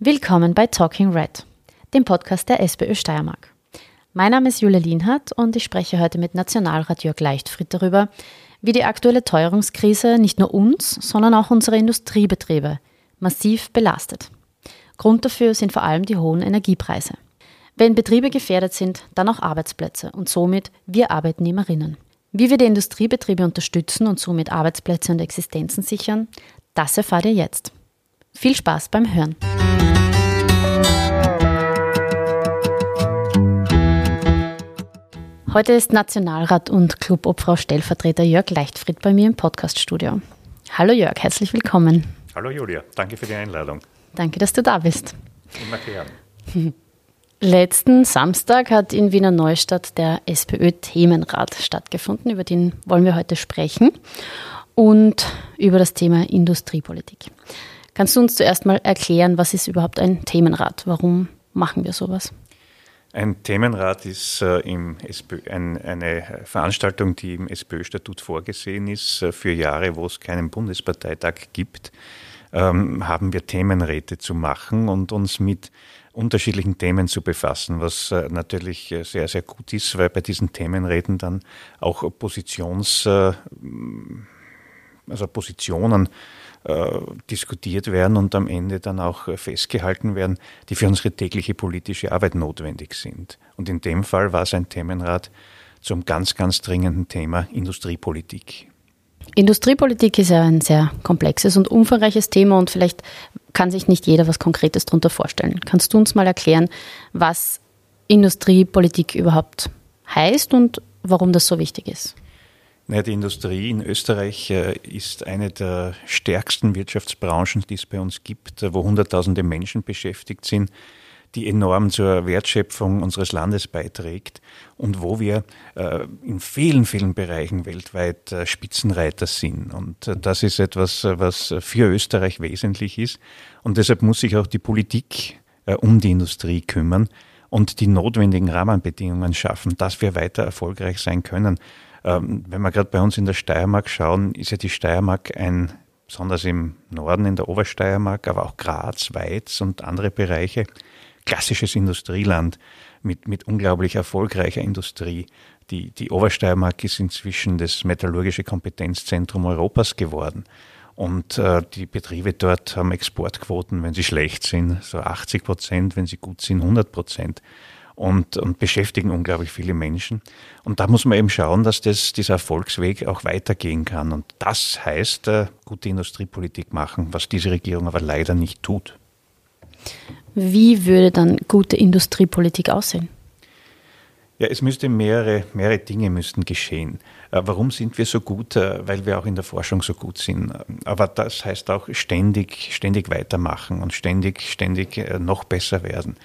Willkommen bei Talking Red, dem Podcast der SPÖ Steiermark. Mein Name ist Julia Lienhardt und ich spreche heute mit Nationalrat Jörg Leichtfried darüber, wie die aktuelle Teuerungskrise nicht nur uns, sondern auch unsere Industriebetriebe massiv belastet. Grund dafür sind vor allem die hohen Energiepreise. Wenn Betriebe gefährdet sind, dann auch Arbeitsplätze und somit wir Arbeitnehmerinnen. Wie wir die Industriebetriebe unterstützen und somit Arbeitsplätze und Existenzen sichern, das erfahrt ihr jetzt. Viel Spaß beim Hören. Heute ist Nationalrat und Clubobfrau-Stellvertreter Jörg Leichtfried bei mir im Podcaststudio. Hallo Jörg, herzlich willkommen. Hallo Julia, danke für die Einladung. Danke, dass du da bist. Immer gern. Letzten Samstag hat in Wiener Neustadt der SPÖ-Themenrat stattgefunden, über den wollen wir heute sprechen und über das Thema Industriepolitik. Kannst du uns zuerst mal erklären, was ist überhaupt ein Themenrat? Warum machen wir sowas? Ein Themenrat ist äh, SPÖ, ein, eine Veranstaltung, die im SPÖ-Statut vorgesehen ist. Äh, für Jahre, wo es keinen Bundesparteitag gibt, ähm, haben wir Themenräte zu machen und uns mit unterschiedlichen Themen zu befassen, was äh, natürlich äh, sehr, sehr gut ist, weil bei diesen Themenräten dann auch Positions, also Positionen äh, diskutiert werden und am Ende dann auch äh, festgehalten werden, die für unsere tägliche politische Arbeit notwendig sind. Und in dem Fall war es ein Themenrat zum ganz, ganz dringenden Thema Industriepolitik. Industriepolitik ist ja ein sehr komplexes und umfangreiches Thema und vielleicht kann sich nicht jeder was Konkretes darunter vorstellen. Kannst du uns mal erklären, was Industriepolitik überhaupt heißt und warum das so wichtig ist? Naja, die Industrie in Österreich äh, ist eine der stärksten Wirtschaftsbranchen, die es bei uns gibt, wo Hunderttausende Menschen beschäftigt sind, die enorm zur Wertschöpfung unseres Landes beiträgt und wo wir äh, in vielen, vielen Bereichen weltweit äh, Spitzenreiter sind. Und das ist etwas, was für Österreich wesentlich ist. Und deshalb muss sich auch die Politik um die Industrie kümmern und die notwendigen Rahmenbedingungen schaffen, dass wir weiter erfolgreich sein können. Ähm, wenn wir gerade bei uns in der Steiermark schauen, ist ja die Steiermark ein, besonders im Norden, in der Obersteiermark, aber auch Graz, Weiz und andere Bereiche, klassisches Industrieland mit, mit unglaublich erfolgreicher Industrie. Die, die Obersteiermark ist inzwischen das metallurgische Kompetenzzentrum Europas geworden. Und äh, die Betriebe dort haben Exportquoten, wenn sie schlecht sind, so 80 Prozent, wenn sie gut sind, 100 Prozent und, und beschäftigen unglaublich viele Menschen. Und da muss man eben schauen, dass das, dieser Erfolgsweg auch weitergehen kann. Und das heißt, äh, gute Industriepolitik machen, was diese Regierung aber leider nicht tut. Wie würde dann gute Industriepolitik aussehen? Ja, es müsste mehrere, mehrere Dinge müssten geschehen. Äh, warum sind wir so gut? Äh, weil wir auch in der Forschung so gut sind. Aber das heißt auch ständig, ständig weitermachen und ständig, ständig äh, noch besser werden.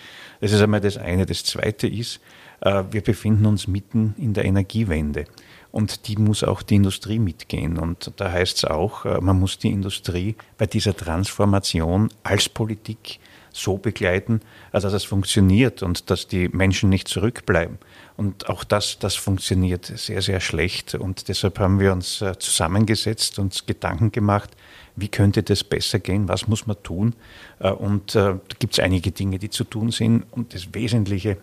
Das ist einmal das eine. Das zweite ist, wir befinden uns mitten in der Energiewende. Und die muss auch die Industrie mitgehen. Und da heißt es auch, man muss die Industrie bei dieser Transformation als Politik so begleiten, dass es funktioniert und dass die Menschen nicht zurückbleiben. Und auch das, das funktioniert sehr, sehr schlecht. Und deshalb haben wir uns äh, zusammengesetzt, uns Gedanken gemacht, wie könnte das besser gehen, was muss man tun. Äh, und äh, da gibt es einige Dinge, die zu tun sind. Und das Wesentliche,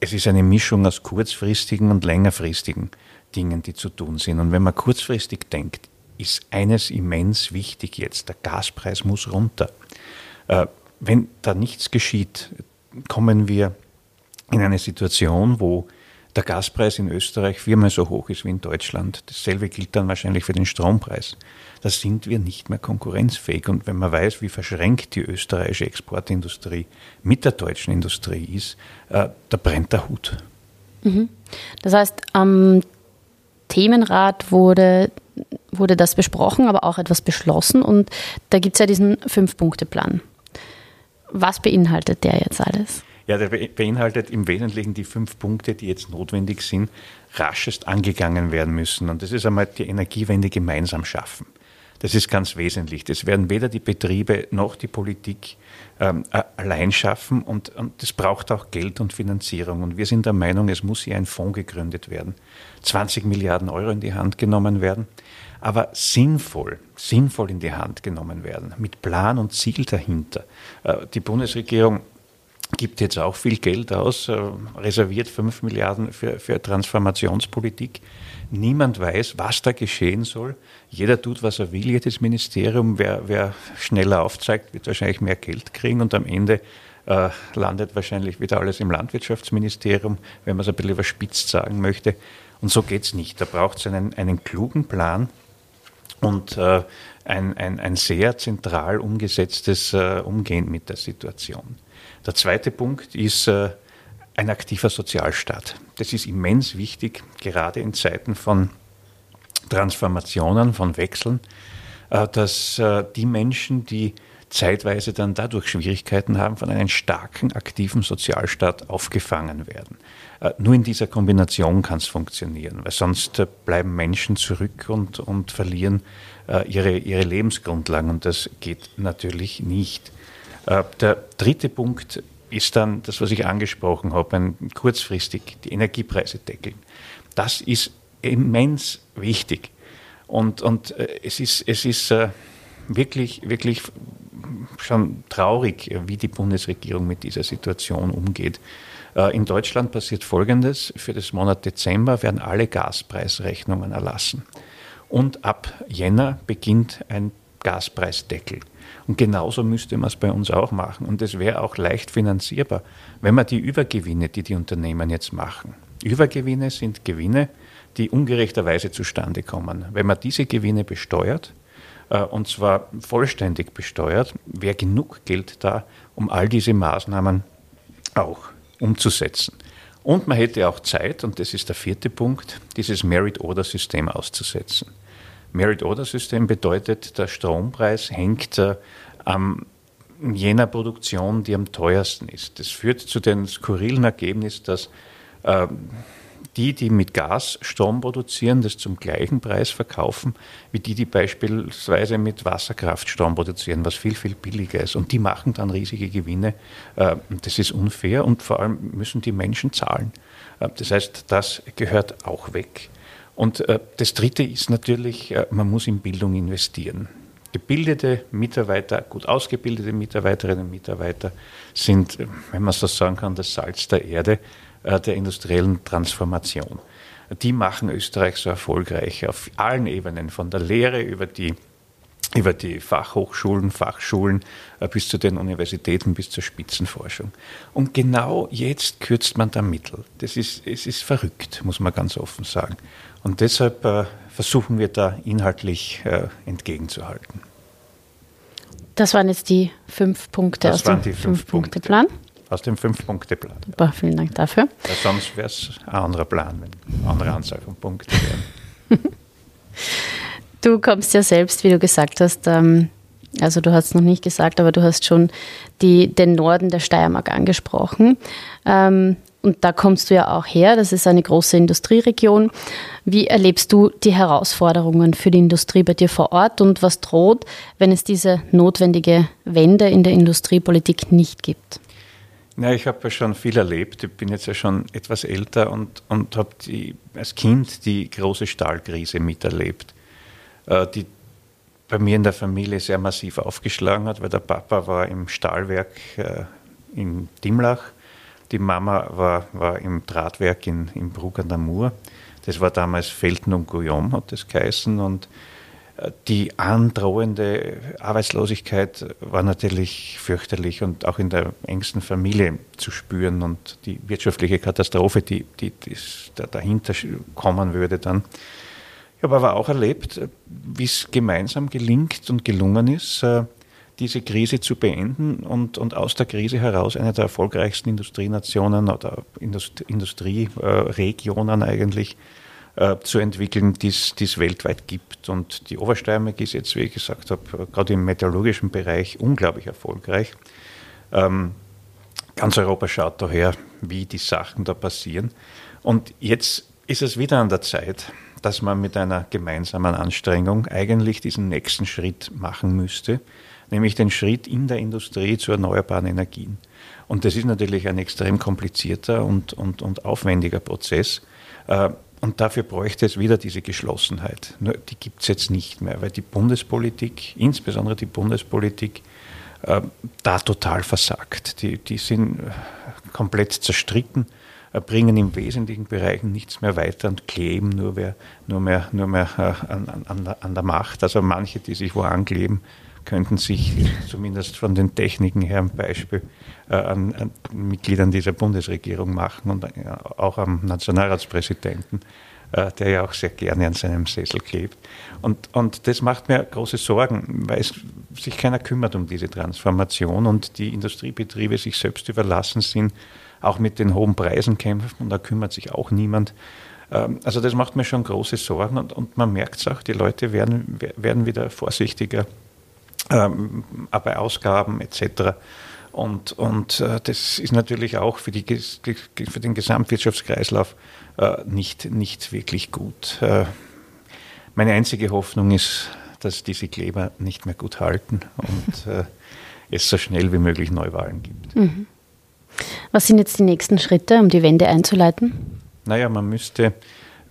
es ist eine Mischung aus kurzfristigen und längerfristigen Dingen, die zu tun sind. Und wenn man kurzfristig denkt, ist eines immens wichtig jetzt, der Gaspreis muss runter. Wenn da nichts geschieht, kommen wir in eine Situation, wo der Gaspreis in Österreich viermal so hoch ist wie in Deutschland. Dasselbe gilt dann wahrscheinlich für den Strompreis. Da sind wir nicht mehr konkurrenzfähig. Und wenn man weiß, wie verschränkt die österreichische Exportindustrie mit der deutschen Industrie ist, äh, da brennt der Hut. Mhm. Das heißt, am Themenrat wurde, wurde das besprochen, aber auch etwas beschlossen. Und da gibt es ja diesen Fünf-Punkte-Plan. Was beinhaltet der jetzt alles? Ja, der beinhaltet im Wesentlichen die fünf Punkte, die jetzt notwendig sind, raschest angegangen werden müssen. Und das ist einmal die Energiewende gemeinsam schaffen. Das ist ganz wesentlich. Das werden weder die Betriebe noch die Politik ähm, allein schaffen und, und das braucht auch Geld und Finanzierung. Und wir sind der Meinung, es muss hier ein Fonds gegründet werden. 20 Milliarden Euro in die Hand genommen werden. Aber sinnvoll, sinnvoll in die Hand genommen werden, mit Plan und Ziel dahinter. Äh, die Bundesregierung gibt jetzt auch viel Geld aus, äh, reserviert 5 Milliarden für, für Transformationspolitik. Niemand weiß, was da geschehen soll. Jeder tut, was er will, jedes Ministerium. Wer, wer schneller aufzeigt, wird wahrscheinlich mehr Geld kriegen und am Ende äh, landet wahrscheinlich wieder alles im Landwirtschaftsministerium, wenn man es ein bisschen überspitzt sagen möchte. Und so geht es nicht. Da braucht es einen, einen klugen Plan und äh, ein, ein, ein sehr zentral umgesetztes äh, Umgehen mit der Situation. Der zweite Punkt ist äh, ein aktiver Sozialstaat. Das ist immens wichtig, gerade in Zeiten von Transformationen, von Wechseln, äh, dass äh, die Menschen, die zeitweise dann dadurch Schwierigkeiten haben, von einem starken, aktiven Sozialstaat aufgefangen werden. Äh, nur in dieser Kombination kann es funktionieren, weil sonst äh, bleiben Menschen zurück und, und verlieren äh, ihre, ihre Lebensgrundlagen und das geht natürlich nicht. Der dritte Punkt ist dann das, was ich angesprochen habe, ein kurzfristig die Energiepreise deckeln. Das ist immens wichtig. Und, und es ist, es ist wirklich, wirklich schon traurig, wie die Bundesregierung mit dieser Situation umgeht. Äh, in Deutschland passiert Folgendes. Für das Monat Dezember werden alle Gaspreisrechnungen erlassen. Und ab Jänner beginnt ein Gaspreisdeckel. Und genauso müsste man es bei uns auch machen. Und es wäre auch leicht finanzierbar, wenn man die Übergewinne, die die Unternehmen jetzt machen, Übergewinne sind Gewinne, die ungerechterweise zustande kommen. Wenn man diese Gewinne besteuert, und zwar vollständig besteuert, wäre genug Geld da, um all diese Maßnahmen auch umzusetzen. Und man hätte auch Zeit, und das ist der vierte Punkt, dieses Merit-Order-System auszusetzen. Merit-Order-System bedeutet, der Strompreis hängt äh, am jener Produktion, die am teuersten ist. Das führt zu dem skurrilen Ergebnis, dass äh, die, die mit Gas Strom produzieren, das zum gleichen Preis verkaufen, wie die, die beispielsweise mit Wasserkraft Strom produzieren, was viel, viel billiger ist. Und die machen dann riesige Gewinne. Äh, das ist unfair und vor allem müssen die Menschen zahlen. Äh, das heißt, das gehört auch weg. Und äh, das Dritte ist natürlich, man muss in Bildung investieren. Gebildete Mitarbeiter, gut ausgebildete Mitarbeiterinnen und Mitarbeiter sind, wenn man so sagen kann, das Salz der Erde. Äh, der industriellen Transformation. Die machen Österreich so erfolgreich auf allen Ebenen, von der Lehre über die über die Fachhochschulen, Fachschulen äh, bis zu den Universitäten, bis zur Spitzenforschung. Und genau jetzt kürzt man da Mittel. Das ist, es ist verrückt, muss man ganz offen sagen. Und deshalb äh, versuchen wir da inhaltlich entgegenzuhalten. Das waren jetzt die fünf Punkte das aus dem Fünf-Punkte-Plan. Fünf aus dem Fünf-Punkte-Plan. Super, vielen Dank dafür. Weil sonst wäre es ein anderer Plan, wenn eine andere Anzahl von Punkten wären. du kommst ja selbst, wie du gesagt hast, ähm, also du hast es noch nicht gesagt, aber du hast schon die, den Norden der Steiermark angesprochen. Ähm, und da kommst du ja auch her, das ist eine große Industrieregion. Wie erlebst du die Herausforderungen für die Industrie bei dir vor Ort und was droht, wenn es diese notwendige Wende in der Industriepolitik nicht gibt? Ja, ich habe ja schon viel erlebt. Ich bin jetzt ja schon etwas älter und, und habe als Kind die große Stahlkrise miterlebt, äh, die bei mir in der Familie sehr massiv aufgeschlagen hat, weil der Papa war im Stahlwerk äh, in Dimlach, die Mama war, war im Drahtwerk in, in Brugg an der Mur. Das war damals Felten und Guillaume, hat das geheißen. Und die androhende Arbeitslosigkeit war natürlich fürchterlich und auch in der engsten Familie zu spüren und die wirtschaftliche Katastrophe, die, die, die dahinter kommen würde dann. Ich habe aber auch erlebt, wie es gemeinsam gelingt und gelungen ist, äh, diese Krise zu beenden und, und aus der Krise heraus eine der erfolgreichsten Industrienationen oder Industrieregionen eigentlich äh, zu entwickeln, die es weltweit gibt. Und die Obersteiermark ist jetzt, wie ich gesagt habe, gerade im metallurgischen Bereich unglaublich erfolgreich. Ähm, ganz Europa schaut daher, wie die Sachen da passieren. Und jetzt ist es wieder an der Zeit, dass man mit einer gemeinsamen Anstrengung eigentlich diesen nächsten Schritt machen müsste, nämlich den Schritt in der Industrie zu erneuerbaren Energien. Und das ist natürlich ein extrem komplizierter und, und, und aufwendiger Prozess. Äh, und dafür bräuchte es wieder diese Geschlossenheit. Nur die gibt es jetzt nicht mehr, weil die Bundespolitik, insbesondere die Bundespolitik, äh, da total versagt. Die, die sind komplett zerstritten, äh, bringen im wesentlichen Bereichen nichts mehr weiter und kleben nur mehr, nur mehr, nur mehr äh, an, an, an der Macht. Also manche, die sich wo ankleben, könnten sich zumindest von den Techniken her ein Beispiel äh, an, an, Mitgliedern dieser Bundesregierung machen und äh, auch am Nationalratspräsidenten, äh, der ja auch sehr gerne an seinem Sessel klebt. Und, und das macht mir große Sorgen, weil es sich keiner kümmert um diese Transformation und die Industriebetriebe sich selbst überlassen sind, auch mit den hohen Preisen kämpfen und da kümmert sich auch niemand. Ähm, also das macht mir schon große Sorgen und, und man merkt es auch, die Leute werden, werden wieder vorsichtiger ähm, bei Ausgaben etc. Und, und äh, das ist natürlich auch für, die, für den Gesamtwirtschaftskreislauf äh, nicht, nicht wirklich gut. Äh, meine einzige Hoffnung ist, dass diese Kleber nicht mehr gut halten und äh, es so schnell wie möglich Neuwahlen gibt. Mhm. Was sind jetzt die nächsten Schritte, um die Wende einzuleiten? Naja, man müsste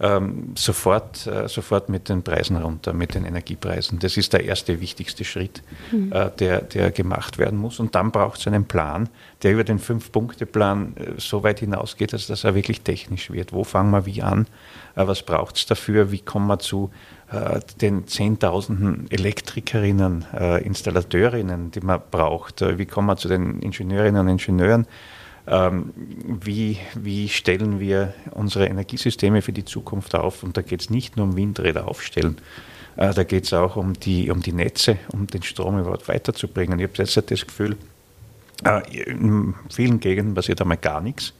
ähm, sofort, äh, sofort mit den Preisen runter, mit den Energiepreisen. Das ist der erste wichtigste Schritt, mhm. äh, der, der gemacht werden muss. Und dann braucht es einen Plan, der über den Fünf-Punkte-Plan äh, so weit hinausgeht, dass das auch wirklich technisch wird. Wo fangen wir wie an? Äh, was braucht es dafür? Wie kommen wir zu äh, den Zehntausenden Elektrikerinnen, äh, Installateurinnen, die man braucht? wie kommen wir zu den Ingenieurinnen und Ingenieuren? Ähm, wie, wie stellen wir unsere Energiesysteme für die Zukunft auf? Und da geht es nicht nur um Windräder aufstellen, äh, da geht es auch um die, um die Netze, um den Strom überhaupt weiterzubringen. Ich habe derzeit das Gefühl, äh, in vielen Gegenden passiert einmal gar nichts.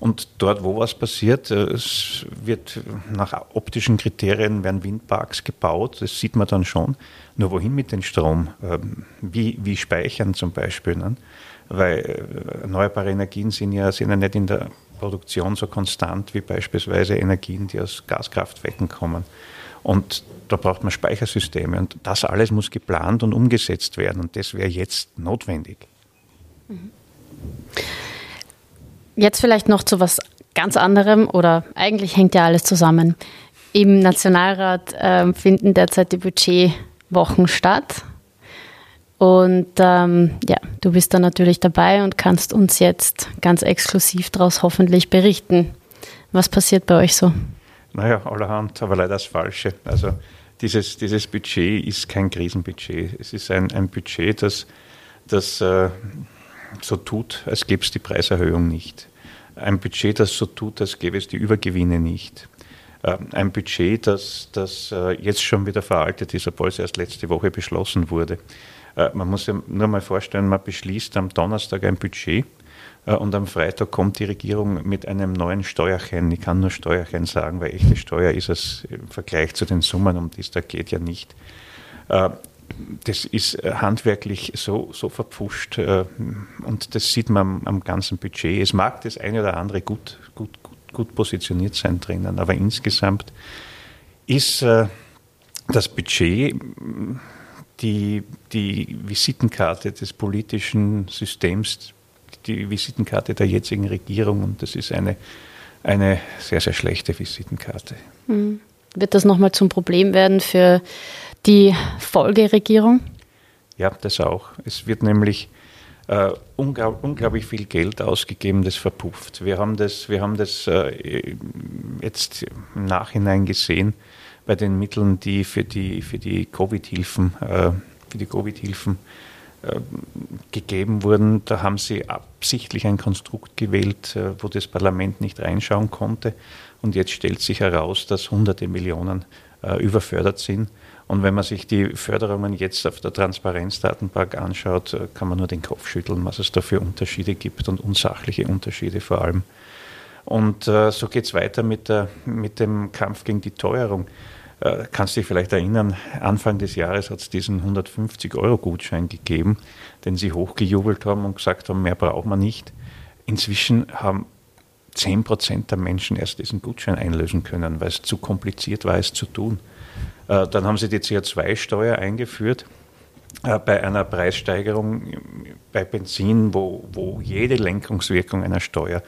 Und dort, wo was passiert, äh, es wird nach optischen Kriterien werden Windparks gebaut, das sieht man dann schon. Nur wohin mit dem Strom? Ähm, wie, wie speichern zum Beispiel? Ne? Weil äh, erneuerbare Energien sind ja, sind ja nicht in der Produktion so konstant wie beispielsweise Energien, die aus Gaskraftwerken kommen. Und da braucht man Speichersysteme und das alles muss geplant und umgesetzt werden und das wäre jetzt notwendig. Mhm. Jetzt vielleicht noch zu was ganz anderem oder eigentlich hängt ja alles zusammen. Im Nationalrat äh, finden derzeit die Budgetwochen statt. Und ähm, ja, du bist da natürlich dabei und kannst uns jetzt ganz exklusiv daraus hoffentlich berichten. Was passiert bei euch so? Naja, allerhand, aber leider das Falsche. Also dieses, dieses Budget ist kein Krisenbudget. Es ist ein, ein Budget, das, das äh, so tut, als gäbe es die Preiserhöhung nicht. Ein Budget, das so tut, als gäbe es die Übergewinne nicht. Äh, ein Budget, das, das äh, jetzt schon wieder veraltet ist, obwohl es erst letzte Woche beschlossen wurde. Äh, man muss sich nur mal vorstellen, man beschließt am Donnerstag ein Budget äh, und am Freitag kommt die Regierung mit einem neuen Steuerchen. Ich kann nur Steuerchen sagen, weil echte Steuer ist es im Vergleich zu den Summen, um die es da geht, ja nicht. Äh, das ist handwerklich so, so verpfuscht und das sieht man am, ganzen Budget. Es mag das eine oder andere gut, gut, gut, gut positioniert sein drinnen, aber insgesamt ist das Budget die, die Visitenkarte des politischen Systems, die Visitenkarte der jetzigen Regierung und das ist eine, eine sehr, sehr schlechte Visitenkarte. Mhm. Wird das nochmal zum Problem werden für die Folgeregierung? Ja, das auch. Es wird nämlich äh, unglaub, unglaublich viel Geld ausgegeben, das verpufft. Wir haben das, wir haben das äh, jetzt im Nachhinein gesehen bei den Mitteln, die für die, für die Covid-Hilfen, äh, Covid-Hilfen äh, gegeben wurden. Da haben sie absichtlich ein Konstrukt gewählt, äh, wo das Parlament nicht reinschauen konnte. Und jetzt stellt sich heraus, dass hunderte Millionen äh, überfördert sind. Und wenn man sich die Förderungen jetzt auf der Transparenzdatenbank anschaut, äh, kann man nur den Kopf schütteln, was es da für Unterschiede gibt und unsachliche Unterschiede vor allem. Und äh, so geht es weiter mit, der, mit dem Kampf gegen die Teuerung. Äh, kannst dich vielleicht erinnern, Anfang des Jahres hat es diesen 150-Euro-Gutschein gegeben, den sie hochgejubelt haben und gesagt haben, mehr braucht man nicht. Inzwischen haben 10 Prozent der Menschen erst diesen Gutschein einlösen können, weil es zu kompliziert war, es zu tun. Äh, dann haben sie die CO2-Steuer eingeführt äh, bei einer Preissteigerung bei Benzin, wo, wo jede Lenkungswirkung einer Steuer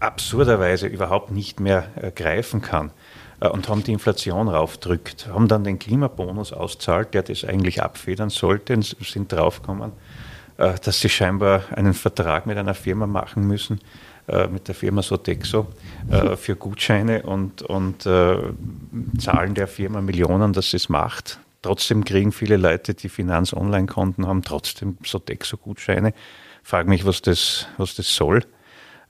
absurderweise überhaupt nicht mehr äh, greifen kann äh, und haben die Inflation raufdrückt, haben dann den Klimabonus auszahlt, der das eigentlich abfedern sollte und sind draufgekommen, äh, dass sie scheinbar einen Vertrag mit einer Firma machen müssen, äh, mit der Firma Sodexo, äh, für Gutscheine und, und äh, zahlen der Firma Millionen, dass sie es macht. Trotzdem kriegen viele Leute, die Finanz-Online-Konten haben, trotzdem Sodexo-Gutscheine. Frage mich, was das, was das soll.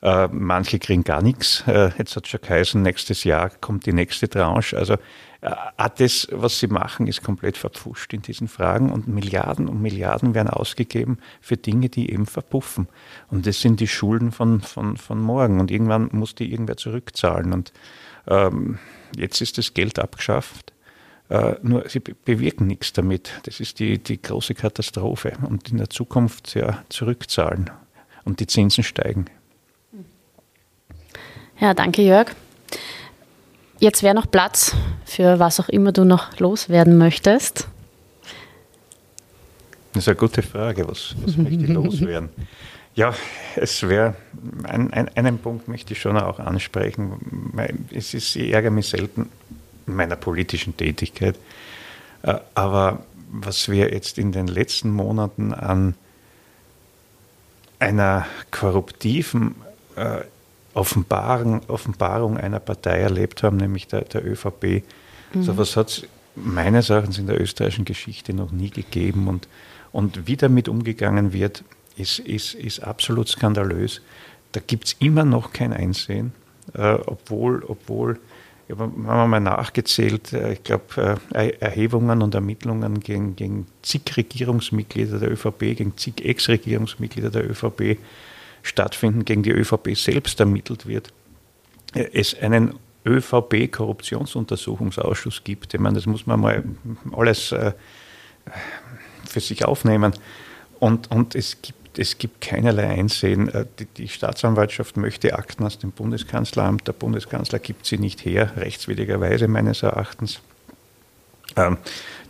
Äh, manche kriegen gar nichts. Äh, jetzt hat es schon geheißen, nächstes Jahr kommt die nächste Tranche. Also äh, das, was sie machen, ist komplett verpfuscht in diesen Fragen und Milliarden und Milliarden werden ausgegeben für Dinge, die eben verpuffen. Und das sind die Schulden von, von, von morgen und irgendwann muss die irgendwer zurückzahlen. Und ähm, jetzt ist das Geld abgeschafft. Äh, nur sie bewirken nichts damit. Das ist die, die große Katastrophe. Und in der Zukunft ja zurückzahlen. Und die Zinsen steigen. Ja, danke Jörg. Jetzt wäre noch Platz für was auch immer du noch loswerden möchtest. Das ist eine gute Frage. Was, was möchte ich loswerden? Ja, es wäre, ein, ein, einen Punkt möchte ich schon auch ansprechen. Es ist, ich ärgere mich selten in meiner politischen Tätigkeit. Äh, aber was wir jetzt in den letzten Monaten an einer korruptiven äh, Offenbarung, Offenbarung einer Partei erlebt haben, nämlich der, der ÖVP. Mhm. So was hat es meines Erachtens in der österreichischen Geschichte noch nie gegeben. Und, und wie damit umgegangen wird, ist, ist, ist absolut skandalös. Da gibt es immer noch kein Einsehen, äh, obwohl, obwohl ich habe mal nachgezählt, äh, ich glaube, äh, Erhebungen und Ermittlungen gegen, gegen zig Regierungsmitglieder der ÖVP, gegen zig Ex-Regierungsmitglieder der ÖVP stattfinden, gegen die ÖVP selbst ermittelt wird, es einen ÖVP-Korruptionsuntersuchungsausschuss gibt. Ich meine, das muss man mal alles äh, für sich aufnehmen. Und, und es, gibt, es gibt keinerlei Einsehen. Äh, die, die Staatsanwaltschaft möchte Akten aus dem Bundeskanzleramt. Der Bundeskanzler gibt sie nicht her, rechtswidrigerweise meines Erachtens. Ähm,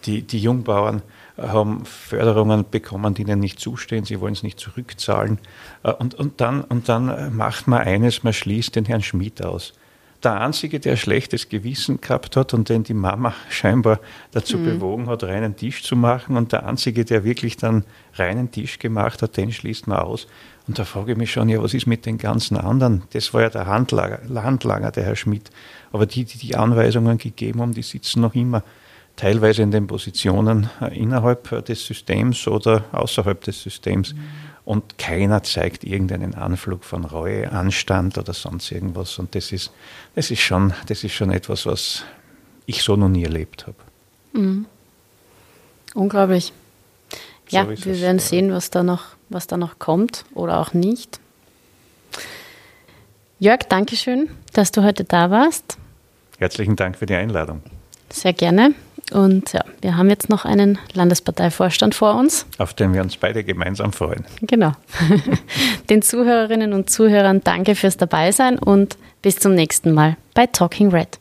die, die Jungbauern haben Förderungen bekommen, die ihnen nicht zustehen, sie wollen es nicht zurückzahlen. Äh, und, und, dann, und dann macht man eines, man schließt den Herrn Schmidt aus. Der Einzige, der schlechtes Gewissen gehabt hat und den die Mama scheinbar dazu mhm. bewogen hat, reinen Tisch zu machen und der Einzige, der wirklich dann reinen Tisch gemacht hat, den schließt man aus. Und da frage ich mich schon, ja, was ist mit den ganzen anderen? Das war ja der Handlanger, Handlanger der Herr Schmidt. Aber die, die die Anweisungen gegeben haben, die sitzen noch immer teilweise in den Positionen äh, innerhalb äh, des Systems oder außerhalb des Systems. Mhm. Und keiner zeigt irgendeinen Anflug von Reue, Anstand oder sonst irgendwas. Und das ist, das ist, schon, das ist schon etwas, was ich so noch nie erlebt habe. Mhm. Unglaublich. So ja, wir werden sehen, was da, noch, was da noch kommt oder auch nicht. Jörg, danke schön, dass du heute da warst. Herzlichen Dank für die Einladung. Sehr gerne. Und ja, wir haben jetzt noch einen Landesparteivorstand vor uns. Auf den wir uns beide gemeinsam freuen. Genau. Den Zuhörerinnen und Zuhörern danke fürs Dabeisein und bis zum nächsten Mal bei Talking Red.